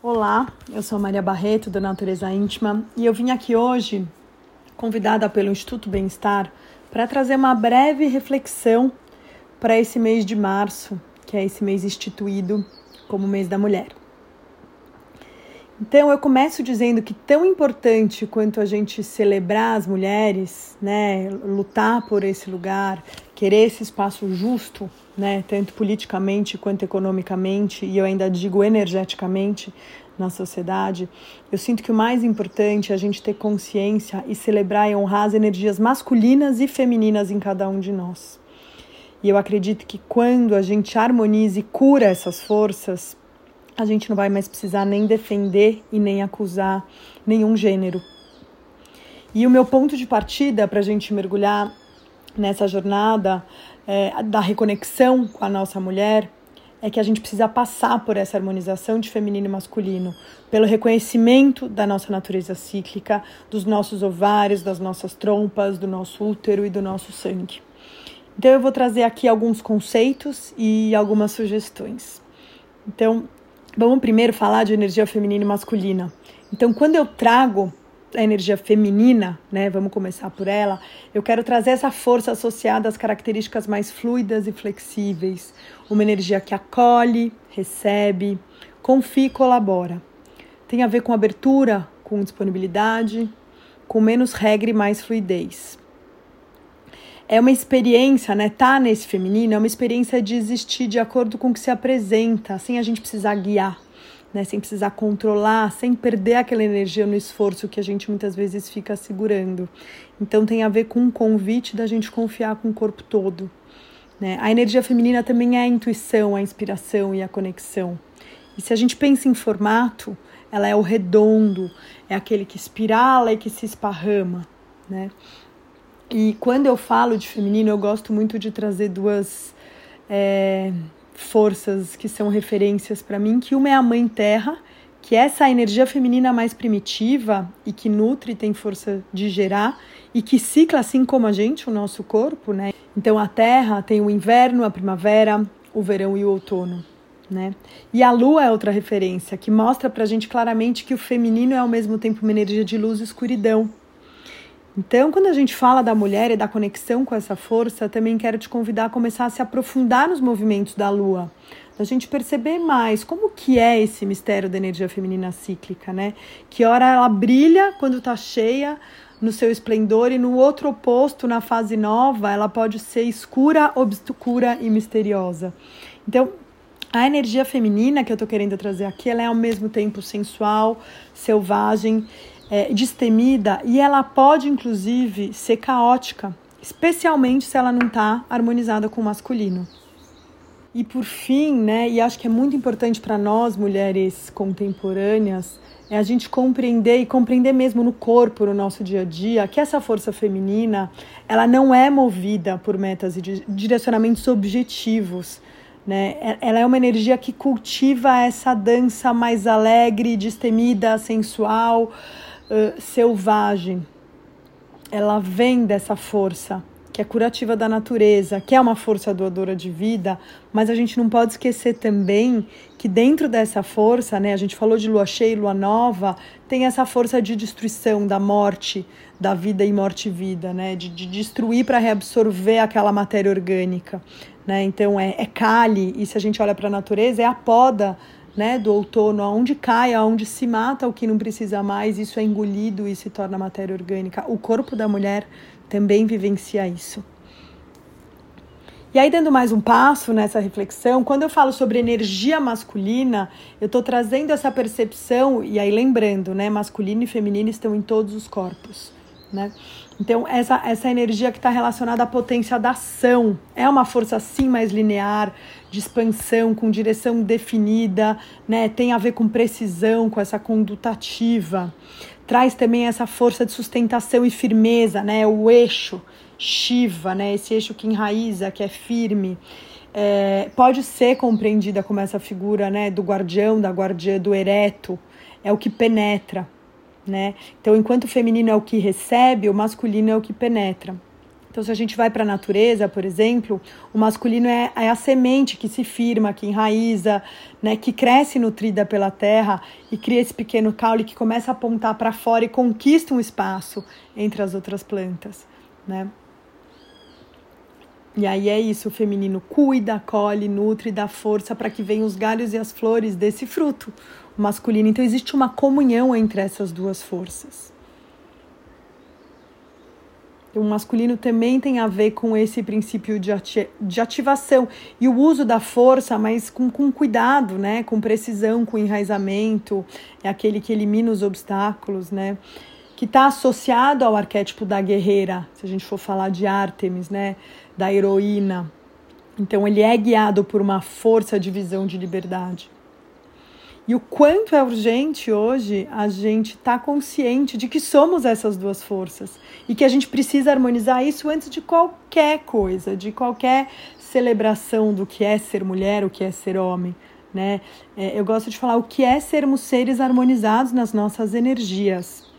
Olá, eu sou Maria Barreto, da Natureza Íntima, e eu vim aqui hoje, convidada pelo Instituto Bem-Estar, para trazer uma breve reflexão para esse mês de março, que é esse mês instituído como mês da mulher. Então eu começo dizendo que tão importante quanto a gente celebrar as mulheres, né, lutar por esse lugar, querer esse espaço justo, né, tanto politicamente quanto economicamente e eu ainda digo energeticamente na sociedade, eu sinto que o mais importante é a gente ter consciência e celebrar e honrar as energias masculinas e femininas em cada um de nós. E eu acredito que quando a gente harmoniza e cura essas forças, a gente não vai mais precisar nem defender e nem acusar nenhum gênero. E o meu ponto de partida para a gente mergulhar nessa jornada é, da reconexão com a nossa mulher é que a gente precisa passar por essa harmonização de feminino e masculino, pelo reconhecimento da nossa natureza cíclica, dos nossos ovários, das nossas trompas, do nosso útero e do nosso sangue. Então eu vou trazer aqui alguns conceitos e algumas sugestões. Então, Vamos primeiro falar de energia feminina e masculina. Então, quando eu trago a energia feminina, né, vamos começar por ela, eu quero trazer essa força associada às características mais fluidas e flexíveis, uma energia que acolhe, recebe, confia e colabora. Tem a ver com abertura, com disponibilidade, com menos regra e mais fluidez. É uma experiência, né? Tá nesse feminino é uma experiência de existir de acordo com o que se apresenta, sem a gente precisar guiar, né? Sem precisar controlar, sem perder aquela energia no esforço que a gente muitas vezes fica segurando. Então tem a ver com um convite da gente confiar com o corpo todo. Né? A energia feminina também é a intuição, a inspiração e a conexão. E se a gente pensa em formato, ela é o redondo, é aquele que espirala e que se esparrama, né? E quando eu falo de feminino, eu gosto muito de trazer duas é, forças que são referências para mim, que uma é a mãe terra, que é essa energia feminina mais primitiva e que nutre, tem força de gerar e que cicla assim como a gente, o nosso corpo, né? Então a terra tem o inverno, a primavera, o verão e o outono. Né? E a lua é outra referência que mostra pra gente claramente que o feminino é ao mesmo tempo uma energia de luz e escuridão, então, quando a gente fala da mulher e da conexão com essa força, também quero te convidar a começar a se aprofundar nos movimentos da lua, a gente perceber mais como que é esse mistério da energia feminina cíclica, né? Que hora ela brilha quando está cheia no seu esplendor e no outro oposto, na fase nova, ela pode ser escura, obscura e misteriosa. Então, a energia feminina que eu estou querendo trazer aqui, ela é ao mesmo tempo sensual, selvagem é, destemida e ela pode, inclusive, ser caótica, especialmente se ela não está harmonizada com o masculino. E por fim, né, e acho que é muito importante para nós mulheres contemporâneas, é a gente compreender e compreender mesmo no corpo, no nosso dia a dia, que essa força feminina, ela não é movida por metas e direcionamentos objetivos, né? Ela é uma energia que cultiva essa dança mais alegre, destemida, sensual, uh, selvagem, ela vem dessa força que é curativa da natureza, que é uma força doadora de vida, mas a gente não pode esquecer também que dentro dessa força, né, a gente falou de lua cheia e lua nova, tem essa força de destruição da morte, da vida e morte e vida, né, de, de destruir para reabsorver aquela matéria orgânica, né? Então é, é cale, e se a gente olha para a natureza, é a poda né, do outono, aonde cai, aonde se mata o que não precisa mais, isso é engolido e se torna matéria orgânica. O corpo da mulher também vivencia isso. E aí, dando mais um passo nessa reflexão, quando eu falo sobre energia masculina, eu estou trazendo essa percepção, e aí lembrando, né, masculino e feminino estão em todos os corpos. né? Então, essa, essa energia que está relacionada à potência da ação é uma força, assim, mais linear, de expansão, com direção definida, né? Tem a ver com precisão, com essa conduta ativa. Traz também essa força de sustentação e firmeza, né? O eixo Shiva, né? Esse eixo que enraiza, que é firme. É, pode ser compreendida como essa figura, né? Do guardião, da guardiã, do ereto. É o que penetra, né? Então, enquanto o feminino é o que recebe, o masculino é o que penetra. Então, se a gente vai para a natureza, por exemplo, o masculino é, é, a semente que se firma, que enraiza, né, que cresce nutrida pela terra e cria esse pequeno caule que começa a apontar para fora e conquista um espaço entre as outras plantas, né? E aí é isso, o feminino cuida, colhe, nutre, dá força para que venham os galhos e as flores desse fruto masculino. Então existe uma comunhão entre essas duas forças. O masculino também tem a ver com esse princípio de, ati de ativação e o uso da força, mas com, com cuidado, né? com precisão, com enraizamento, é aquele que elimina os obstáculos, né? que está associado ao arquétipo da guerreira, se a gente for falar de Artemis, né? da heroína. Então ele é guiado por uma força de visão de liberdade. E o quanto é urgente hoje a gente estar tá consciente de que somos essas duas forças e que a gente precisa harmonizar isso antes de qualquer coisa, de qualquer celebração do que é ser mulher, o que é ser homem. Né? É, eu gosto de falar o que é sermos seres harmonizados nas nossas energias.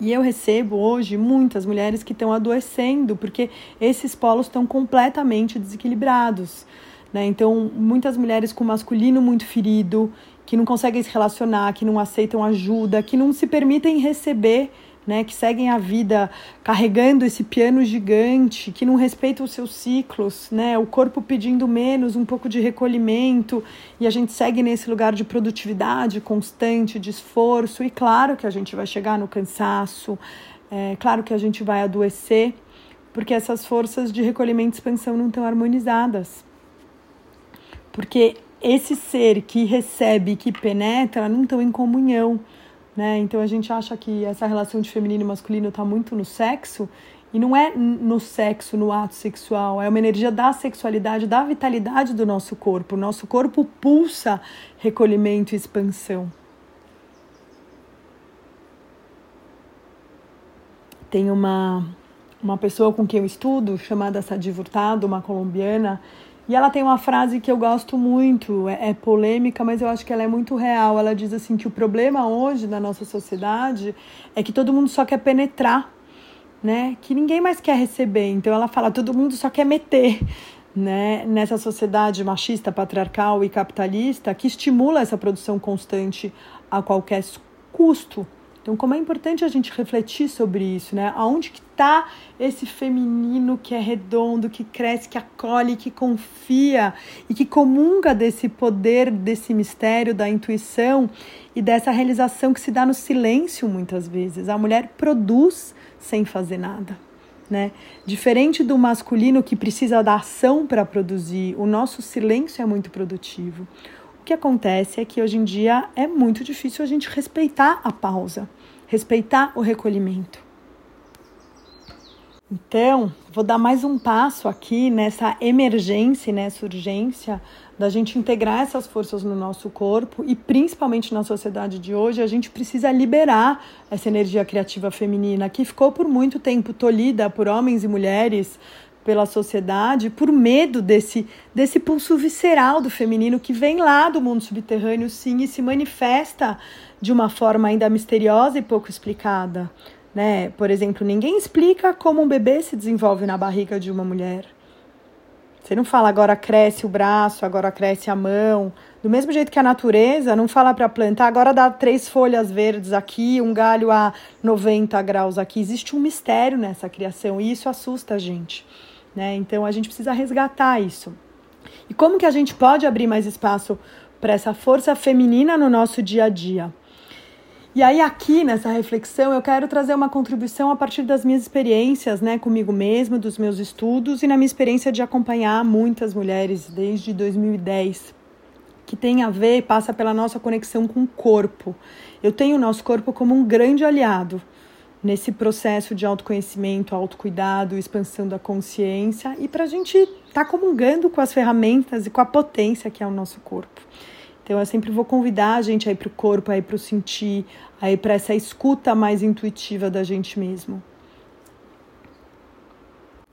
E eu recebo hoje muitas mulheres que estão adoecendo porque esses polos estão completamente desequilibrados. Né? Então, muitas mulheres com masculino muito ferido, que não conseguem se relacionar, que não aceitam ajuda, que não se permitem receber, né, que seguem a vida carregando esse piano gigante, que não respeitam os seus ciclos, né, o corpo pedindo menos, um pouco de recolhimento, e a gente segue nesse lugar de produtividade constante, de esforço, e claro que a gente vai chegar no cansaço, é claro que a gente vai adoecer, porque essas forças de recolhimento e expansão não estão harmonizadas. Porque esse ser que recebe que penetra não estão em comunhão. Né? Então a gente acha que essa relação de feminino e masculino está muito no sexo, e não é no sexo, no ato sexual, é uma energia da sexualidade, da vitalidade do nosso corpo. O nosso corpo pulsa recolhimento e expansão. Tem uma, uma pessoa com quem eu estudo, chamada Sadi Furtado, uma colombiana, e ela tem uma frase que eu gosto muito, é, é, polêmica, mas eu acho que ela é muito real. Ela diz assim que o problema hoje da nossa sociedade é que todo mundo só quer penetrar, né? Que ninguém mais quer receber. Então ela fala, todo mundo só quer meter, né? Nessa sociedade machista, patriarcal e capitalista que estimula essa produção constante a qualquer custo. Então, como é importante a gente refletir sobre isso, né? Aonde que está esse feminino que é redondo, que cresce, que acolhe, que confia e que comunga desse poder, desse mistério da intuição e dessa realização que se dá no silêncio muitas vezes. A mulher produz sem fazer nada. Né? Diferente do masculino que precisa da ação para produzir, o nosso silêncio é muito produtivo. Que acontece é que hoje em dia é muito difícil a gente respeitar a pausa respeitar o recolhimento. Então, vou dar mais um passo aqui nessa emergência, nessa urgência da gente integrar essas forças no nosso corpo e principalmente na sociedade de hoje, a gente precisa liberar essa energia criativa feminina que ficou por muito tempo tolhida por homens e mulheres pela sociedade por medo desse, desse pulso visceral do feminino que vem lá do mundo subterrâneo, sim, e se manifesta de uma forma ainda misteriosa e pouco explicada. Né? Por exemplo, ninguém explica como um bebê se desenvolve na barriga de uma mulher. Você não fala agora cresce o braço, agora cresce a mão. Do mesmo jeito que a natureza não fala para plantar, agora dá três folhas verdes aqui, um galho a 90 graus aqui. Existe um mistério nessa criação e isso assusta a gente. Né? Então a gente precisa resgatar isso. E como que a gente pode abrir mais espaço para essa força feminina no nosso dia a dia? E aí aqui nessa reflexão eu quero trazer uma contribuição a partir das minhas experiências, né, comigo mesma, dos meus estudos e na minha experiência de acompanhar muitas mulheres desde 2010, que tem a ver, passa pela nossa conexão com o corpo. Eu tenho o nosso corpo como um grande aliado nesse processo de autoconhecimento, autocuidado, expansão da consciência e para a gente estar tá comungando com as ferramentas e com a potência que é o nosso corpo. Então eu sempre vou convidar a gente aí para o corpo, aí para o sentir, aí para essa escuta mais intuitiva da gente mesmo.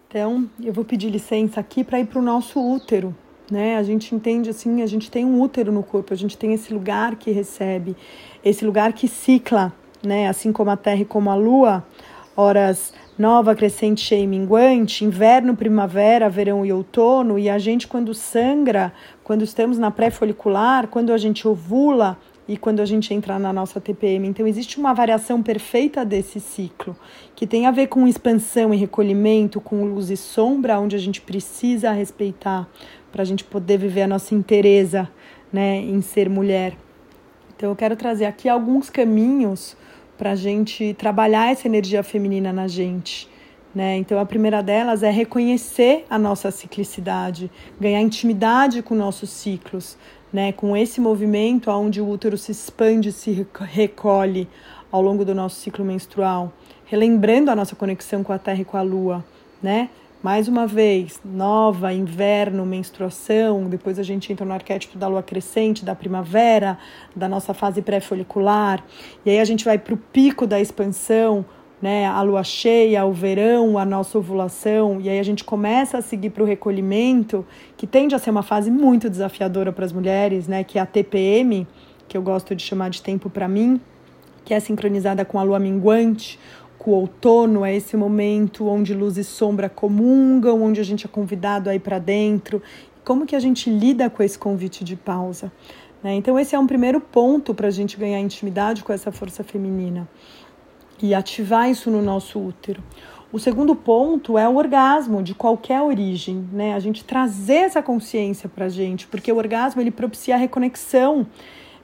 Então eu vou pedir licença aqui para ir para o nosso útero, né? A gente entende assim, a gente tem um útero no corpo, a gente tem esse lugar que recebe, esse lugar que cicla né? Assim como a Terra e como a Lua, horas nova, crescente, cheia e minguante, inverno, primavera, verão e outono, e a gente quando sangra, quando estamos na pré-folicular, quando a gente ovula e quando a gente entra na nossa TPM. Então existe uma variação perfeita desse ciclo, que tem a ver com expansão e recolhimento, com luz e sombra, onde a gente precisa respeitar para a gente poder viver a nossa inteireza, né, em ser mulher. Então eu quero trazer aqui alguns caminhos para a gente trabalhar essa energia feminina na gente. Né? Então, a primeira delas é reconhecer a nossa ciclicidade, ganhar intimidade com nossos ciclos, né? com esse movimento onde o útero se expande, se recolhe ao longo do nosso ciclo menstrual, relembrando a nossa conexão com a Terra e com a Lua. Né? Mais uma vez, nova, inverno, menstruação, depois a gente entra no arquétipo da lua crescente, da primavera, da nossa fase pré-folicular, e aí a gente vai para o pico da expansão, né, a lua cheia, o verão, a nossa ovulação, e aí a gente começa a seguir para o recolhimento, que tende a ser uma fase muito desafiadora para as mulheres, né, que é a TPM, que eu gosto de chamar de tempo para mim, que é sincronizada com a lua minguante, o outono é esse momento onde luz e sombra comungam, onde a gente é convidado a ir para dentro. Como que a gente lida com esse convite de pausa? Né? Então, esse é um primeiro ponto para a gente ganhar intimidade com essa força feminina e ativar isso no nosso útero. O segundo ponto é o orgasmo de qualquer origem, né? A gente trazer essa consciência para gente, porque o orgasmo ele propicia a reconexão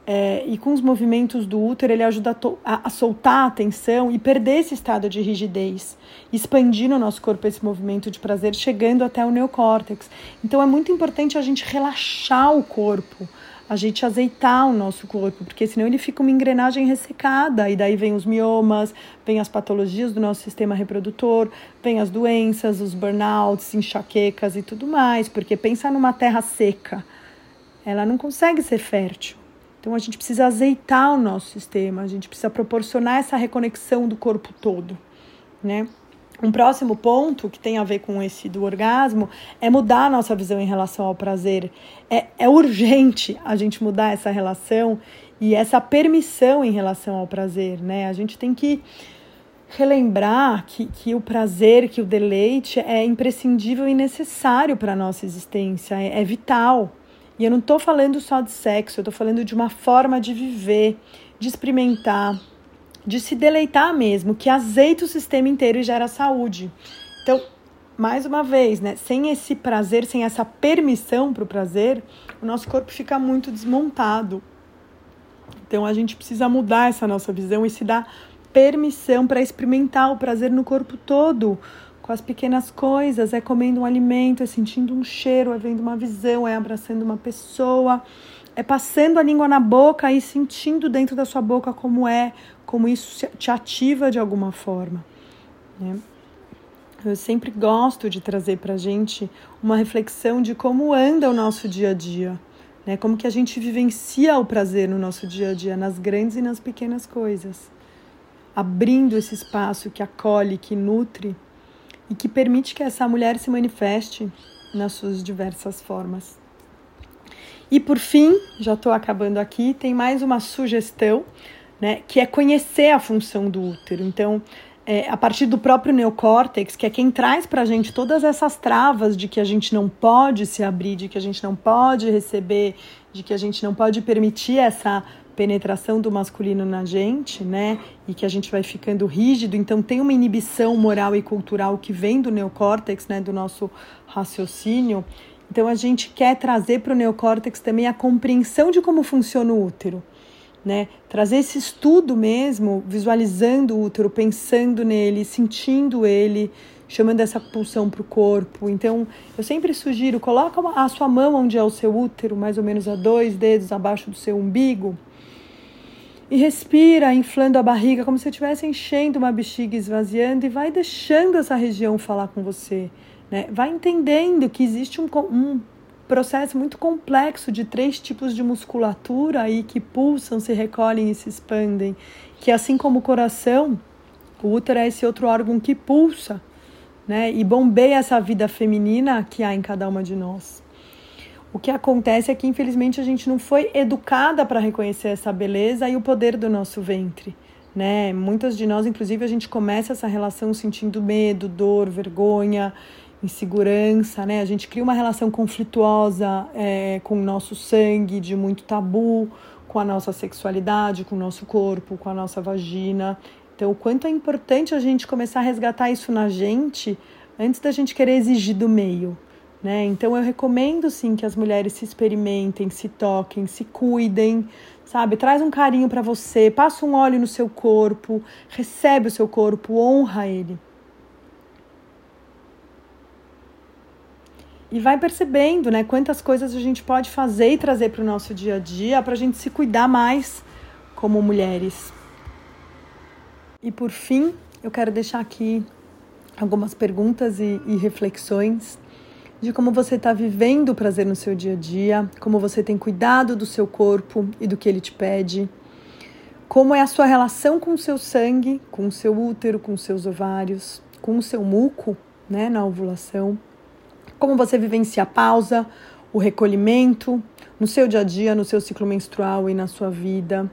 é, e com os movimentos do útero, ele ajuda a, a, soltar a tensão e perder esse estado de rigidez, expandir no nosso corpo esse movimento de prazer, chegando até o neocórtex. Então é muito importante a gente relaxar o corpo, a gente azeitar o nosso corpo, porque senão ele fica uma engrenagem ressecada, e daí vem os miomas, vem as patologias do nosso sistema reprodutor, vem as doenças, os burnouts, enxaquecas e tudo mais, porque pensa numa terra seca, ela não consegue ser fértil. Então a gente precisa azeitar o nosso sistema, a gente precisa proporcionar essa reconexão do corpo todo, né? Um próximo ponto que tem a ver com esse do orgasmo é mudar a nossa visão em relação ao prazer. É, é urgente a gente mudar essa relação e essa permissão em relação ao prazer, né? A gente tem que relembrar que, que o prazer, que o deleite é imprescindível e necessário para a nossa existência, é, é vital. E eu não estou falando só de sexo, eu estou falando de uma forma de viver, de experimentar, de se deleitar mesmo, que azeita o sistema inteiro e gera saúde. Então, mais uma vez, né, sem esse prazer, sem essa permissão para o prazer, o nosso corpo fica muito desmontado. Então, a gente precisa mudar essa nossa visão e se dar permissão para experimentar o prazer no corpo todo, com as pequenas coisas, é comendo um alimento, é sentindo um cheiro, é vendo uma visão, é abraçando uma pessoa, é passando a língua na boca e sentindo dentro da sua boca como é, como isso te ativa de alguma forma. Né? Eu sempre gosto de trazer para gente uma reflexão de como anda o nosso dia a dia, né? Como que a gente vivencia o prazer no nosso dia a dia, nas grandes e nas pequenas coisas, abrindo esse espaço que acolhe, que nutre e que permite que essa mulher se manifeste nas suas diversas formas. E por fim, já estou acabando aqui, tem mais uma sugestão, né, que é conhecer a função do útero. Então, é, a partir do próprio neocórtex, que é quem traz para a gente todas essas travas de que a gente não pode se abrir, de que a gente não pode receber, de que a gente não pode permitir essa penetração do masculino na gente, né? E que a gente vai ficando rígido, então tem uma inibição moral e cultural que vem do neocórtex, né, do nosso raciocínio. Então a gente quer trazer para o neocórtex também a compreensão de como funciona o útero, né? Trazer esse estudo mesmo, visualizando o útero, pensando nele, sentindo ele, chamando essa pulsão para o corpo. Então, eu sempre sugiro, coloca a sua mão onde é o seu útero, mais ou menos a dois dedos abaixo do seu umbigo, E respira, inflando a barriga, como se estivesse enchendo uma bexiga, esvaziando, e vai deixando essa região falar com você. Né? Vai entendendo que existe um, um processo muito complexo de três tipos de musculatura aí que pulsam, se recolhem e se expandem. Que assim como o coração, o útero é esse outro órgão que pulsa né? e bombeia essa vida feminina que há em cada uma de nós. O que acontece é que, infelizmente, a gente não foi educada para reconhecer essa beleza e o poder do nosso ventre. Né? Muitas de nós, inclusive, a gente começa essa relação sentindo medo, dor, vergonha, insegurança, né? A gente cria uma relação conflituosa é, com o nosso sangue, de muito tabu, com a nossa sexualidade, com o nosso corpo, com a nossa vagina. Então, o quanto é importante a gente começar a resgatar isso na gente antes da gente querer exigir do meio. Né? Então eu recomendo sim que as mulheres se experimentem, se toquem, se cuidem, sabe? Traz um carinho para você, passa um óleo no seu corpo, recebe o seu corpo, honra ele. E vai percebendo, né, quantas coisas a gente pode fazer e trazer para o nosso dia a dia para a gente se cuidar mais como mulheres. E por fim, eu quero deixar aqui algumas perguntas e, e reflexões de como você está vivendo o prazer no seu dia a dia, como você tem cuidado do seu corpo e do que ele te pede, como é a sua relação com o seu sangue, com o seu útero, com os seus ovários, com o seu muco, né, na ovulação, como você vivencia a pausa, o recolhimento no seu dia a dia, no seu ciclo menstrual e na sua vida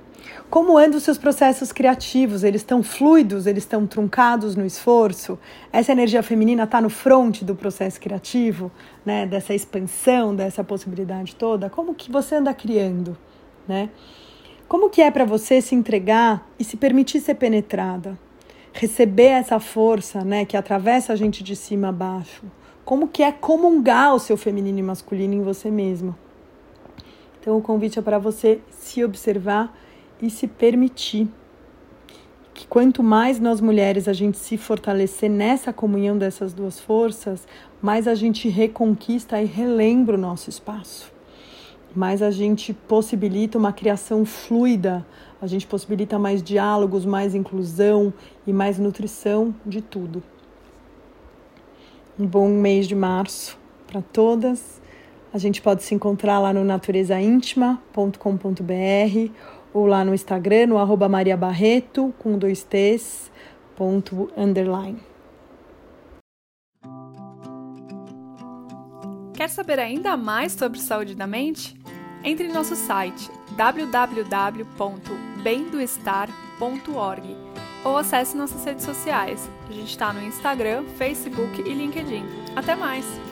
como andam os seus processos criativos? Eles estão fluidos? Eles estão truncados no esforço? Essa energia feminina está no fronte do processo criativo, né? Dessa expansão, dessa possibilidade toda? Como que você anda criando, né? Como que é para você se entregar e se permitir ser penetrada? Receber essa força, né, que atravessa a gente de cima a baixo. Como que é comungar o seu feminino e masculino em você mesma? Então o convite é para você se observar e se permitir. Que quanto mais nós mulheres a gente se fortalecer nessa comunhão dessas duas forças, mais a gente reconquista e relembra o nosso espaço. Mais a gente possibilita uma criação fluida, a gente possibilita mais diálogos, mais inclusão e mais nutrição de tudo. Um bom mês de março para todas. A gente pode se encontrar lá no naturezaíntima.com.br ou lá no Instagram, no arroba Maria Barreto, com dois T's, ponto, underline. Quer saber ainda mais sobre saúde da mente? Entre em nosso site www.bendoestar.org ou acesse nossas redes sociais. A gente está no Instagram, Facebook e LinkedIn. Até mais!